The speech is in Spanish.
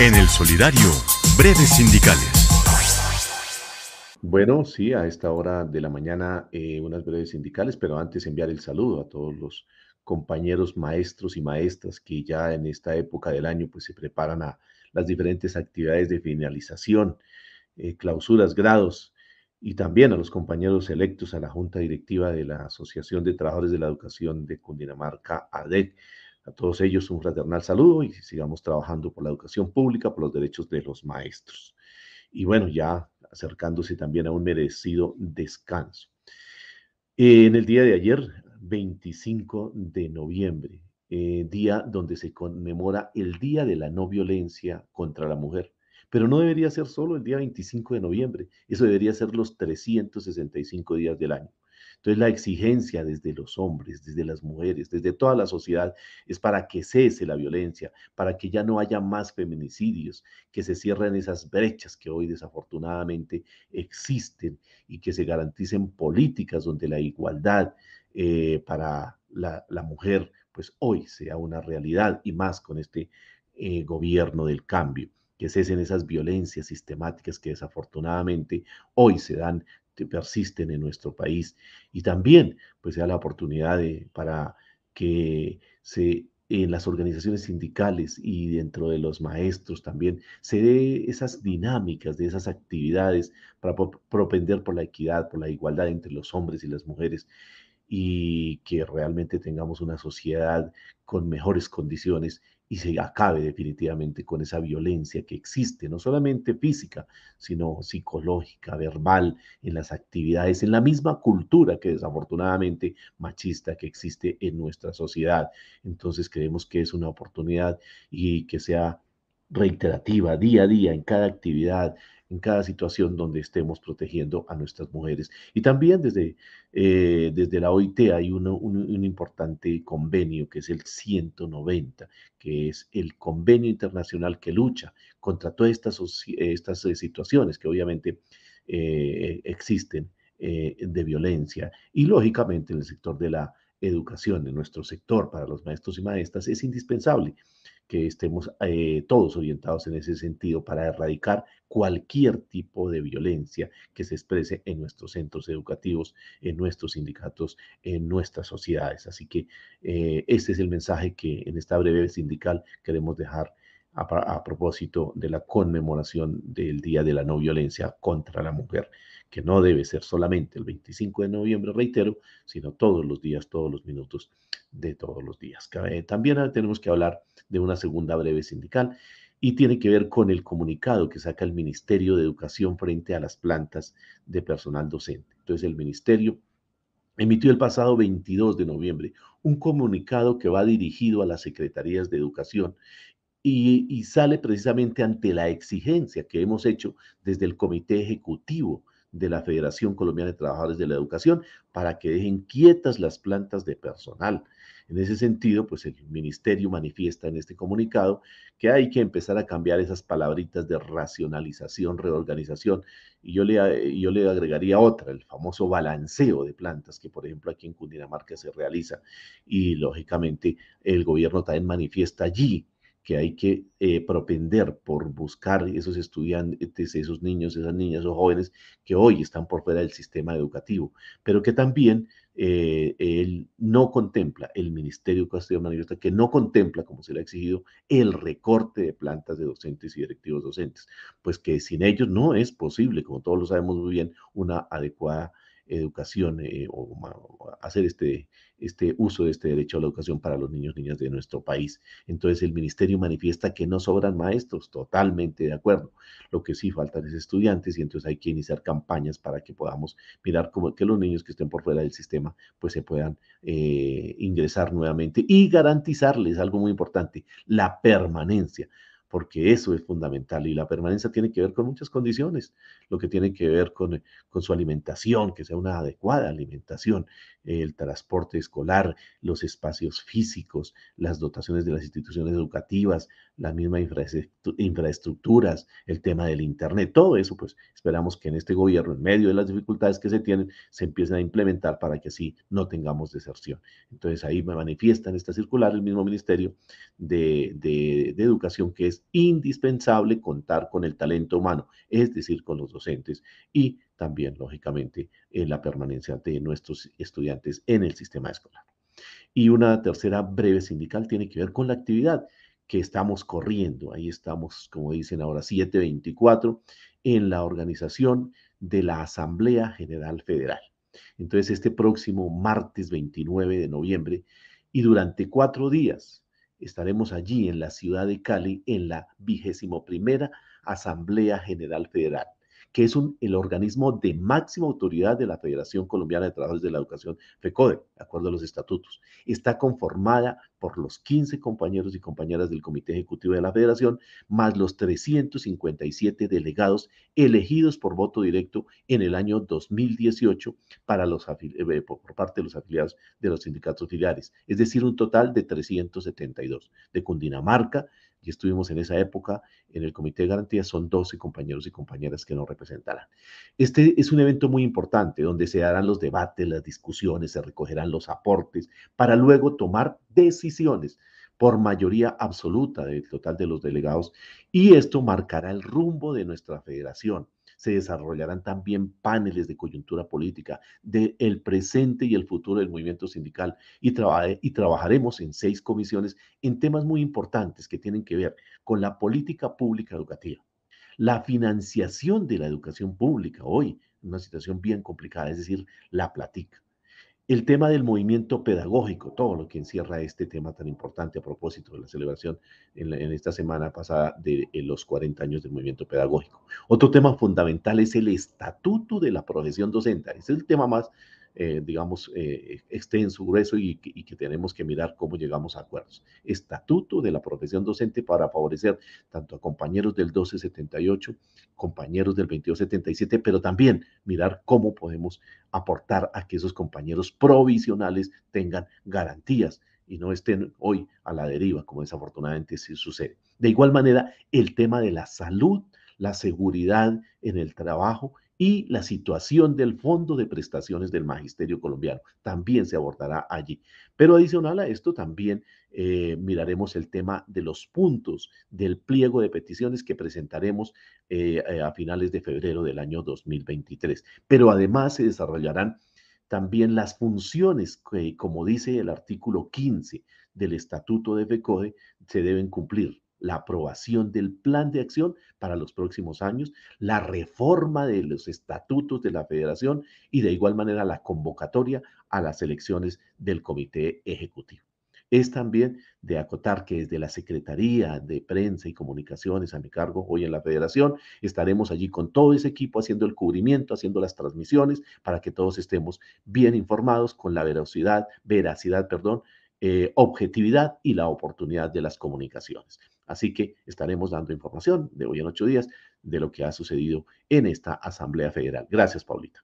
En el Solidario, breves sindicales. Bueno, sí, a esta hora de la mañana eh, unas breves sindicales, pero antes enviar el saludo a todos los compañeros maestros y maestras que ya en esta época del año pues se preparan a las diferentes actividades de finalización, eh, clausuras, grados, y también a los compañeros electos a la Junta Directiva de la Asociación de Trabajadores de la Educación de Cundinamarca, ADEC. A todos ellos un fraternal saludo y sigamos trabajando por la educación pública, por los derechos de los maestros. Y bueno, ya acercándose también a un merecido descanso. En el día de ayer, 25 de noviembre, eh, día donde se conmemora el Día de la No Violencia contra la Mujer. Pero no debería ser solo el día 25 de noviembre, eso debería ser los 365 días del año. Entonces la exigencia desde los hombres, desde las mujeres, desde toda la sociedad es para que cese la violencia, para que ya no haya más feminicidios, que se cierren esas brechas que hoy desafortunadamente existen y que se garanticen políticas donde la igualdad eh, para la, mujer pues hoy sea una realidad y más con este eh, gobierno del cambio que cesen esas violencias sistemáticas que desafortunadamente hoy se dan persisten en nuestro país y también pues sea la oportunidad de, para que se en las organizaciones sindicales y dentro de los maestros también se dé esas dinámicas de esas actividades para propender por la equidad, por la igualdad entre los hombres y las mujeres y que realmente tengamos una sociedad con mejores condiciones y se acabe definitivamente con esa violencia que existe, no solamente física, sino psicológica, verbal, en las actividades, en la misma cultura que desafortunadamente machista que existe en nuestra sociedad. Entonces creemos que es una oportunidad y que sea reiterativa día a día en cada actividad, en cada situación donde estemos protegiendo a nuestras mujeres. Y también desde, eh, desde la OIT hay un, un, importante convenio que es el 190, que es el convenio internacional que lucha contra todas estas, estas eh, situaciones que obviamente eh, existen de violencia. Y lógicamente en el sector de la educación, en nuestro sector para los maestros y maestras, es indispensable que estemos eh, todos orientados en ese sentido para erradicar cualquier tipo de violencia que se exprese en nuestros centros educativos, en nuestros sindicatos, en nuestras sociedades. Así que eh, este es el mensaje que en esta breve sindical queremos dejar a, propósito de la conmemoración del Día de la No Violencia contra la Mujer, que no debe ser solamente el 25 de noviembre, reitero, sino todos los días, todos los minutos de todos los días. También tenemos que hablar de una segunda breve sindical y tiene que ver con el comunicado que saca el Ministerio de Educación frente a las plantas de personal docente. Entonces el Ministerio emitió el pasado 22 de noviembre un comunicado que va dirigido a las secretarías de educación y, sale precisamente ante la exigencia que hemos hecho desde el Comité Ejecutivo de la Federación Colombiana de Trabajadores de la Educación para que dejen quietas las plantas de personal. En ese sentido, pues el ministerio manifiesta en este comunicado que hay que empezar a cambiar esas palabritas de racionalización, reorganización, y yo le, yo le agregaría otra, el famoso balanceo de plantas que, por ejemplo, aquí en Cundinamarca se realiza, y lógicamente el gobierno también manifiesta allí que hay que eh, propender por buscar esos estudiantes, esos niños, esas niñas o jóvenes que hoy están por fuera del sistema educativo, pero que también eh, él no contempla, el Ministerio de Educación manifiesta que no contempla, como se le ha exigido, el recorte de plantas de docentes y directivos docentes, pues que sin ellos no es posible, como todos lo sabemos muy bien, una adecuada educación eh, o, hacer este, este uso de este derecho a la educación para los niños y niñas de nuestro país. Entonces el ministerio manifiesta que no sobran maestros, totalmente de acuerdo. Lo que sí faltan es estudiantes y entonces hay que iniciar campañas para que podamos mirar cómo que los niños que estén por fuera del sistema pues se puedan eh, ingresar nuevamente y garantizarles algo muy importante, la permanencia porque eso es fundamental y la permanencia tiene que ver con muchas condiciones, lo que tiene que ver con, con su alimentación, que sea una adecuada alimentación, el transporte escolar, los espacios físicos, las dotaciones de las instituciones educativas, las mismas infraestructuras, el tema del Internet, todo eso, pues esperamos que en este gobierno, en medio de las dificultades que se tienen, se empiecen a implementar para que así no tengamos deserción. Entonces ahí me manifiesta en esta circular el mismo Ministerio de, de educación que es indispensable contar con el talento humano, es decir, con los docentes y también, lógicamente, en la permanencia de nuestros estudiantes en el sistema escolar. Y una tercera breve sindical tiene que ver con la actividad que estamos corriendo. Ahí estamos, como dicen ahora, 724 en la organización de la Asamblea General Federal. Entonces, este próximo martes 29 de noviembre y durante cuatro días estaremos allí en la ciudad de Cali en la vigésimo primera Asamblea General Federal que es un, el organismo de máxima autoridad de la Federación Colombiana de Trabajadores de la Educación, FECODE, de acuerdo a los estatutos. Está conformada por los 15 compañeros y compañeras del Comité Ejecutivo de la Federación, más los 357 delegados elegidos por voto directo en el año 2018 para los, eh, por parte de los afiliados de los sindicatos filiales, es decir, un total de 372. De Cundinamarca, y estuvimos en esa época en el Comité de Garantía, son 12 compañeros y compañeras que nos representarán. Este es un evento muy importante donde se darán los debates, las discusiones, se recogerán los aportes para luego tomar decisiones por mayoría absoluta del total de los delegados y esto marcará el rumbo de nuestra federación se desarrollarán también paneles de coyuntura política del el presente y el futuro del movimiento sindical y, y trabajaremos en seis comisiones en temas muy importantes que tienen que ver con la política pública educativa, la financiación de la educación pública hoy, una situación bien complicada, es decir, la platica el tema del movimiento pedagógico, todo lo que encierra este tema tan importante a propósito de la celebración en, esta semana pasada de los 40 años del movimiento pedagógico. Otro tema fundamental es el estatuto de la profesión docente. Es el tema más eh, digamos, eh, extenso, grueso y, y, que tenemos que mirar cómo llegamos a acuerdos. Estatuto de la profesión docente para favorecer tanto a compañeros del 1278, compañeros del 2277, pero también mirar cómo podemos aportar a que esos compañeros provisionales tengan garantías y no estén hoy a la deriva, como desafortunadamente sí sucede. De igual manera, el tema de la salud, la seguridad en el trabajo y la situación del Fondo de Prestaciones del Magisterio Colombiano. También se abordará allí. Pero adicional a esto, también eh, miraremos el tema de los puntos del pliego de peticiones que presentaremos eh, eh, a finales de febrero del año 2023. Pero además se desarrollarán también las funciones que, como dice el artículo 15 del Estatuto de FECODE, se deben cumplir la aprobación del plan de acción para los próximos años, la reforma de los estatutos de la federación y de igual manera la convocatoria a las elecciones del comité ejecutivo. Es también de acotar que desde la Secretaría de Prensa y Comunicaciones a mi cargo hoy en la federación, estaremos allí con todo ese equipo haciendo el cubrimiento, haciendo las transmisiones para que todos estemos bien informados con la veracidad, veracidad, perdón, eh, objetividad y la oportunidad de las comunicaciones. Así que estaremos dando información de hoy en ocho días de lo que ha sucedido en esta Asamblea Federal. Gracias, Paulita.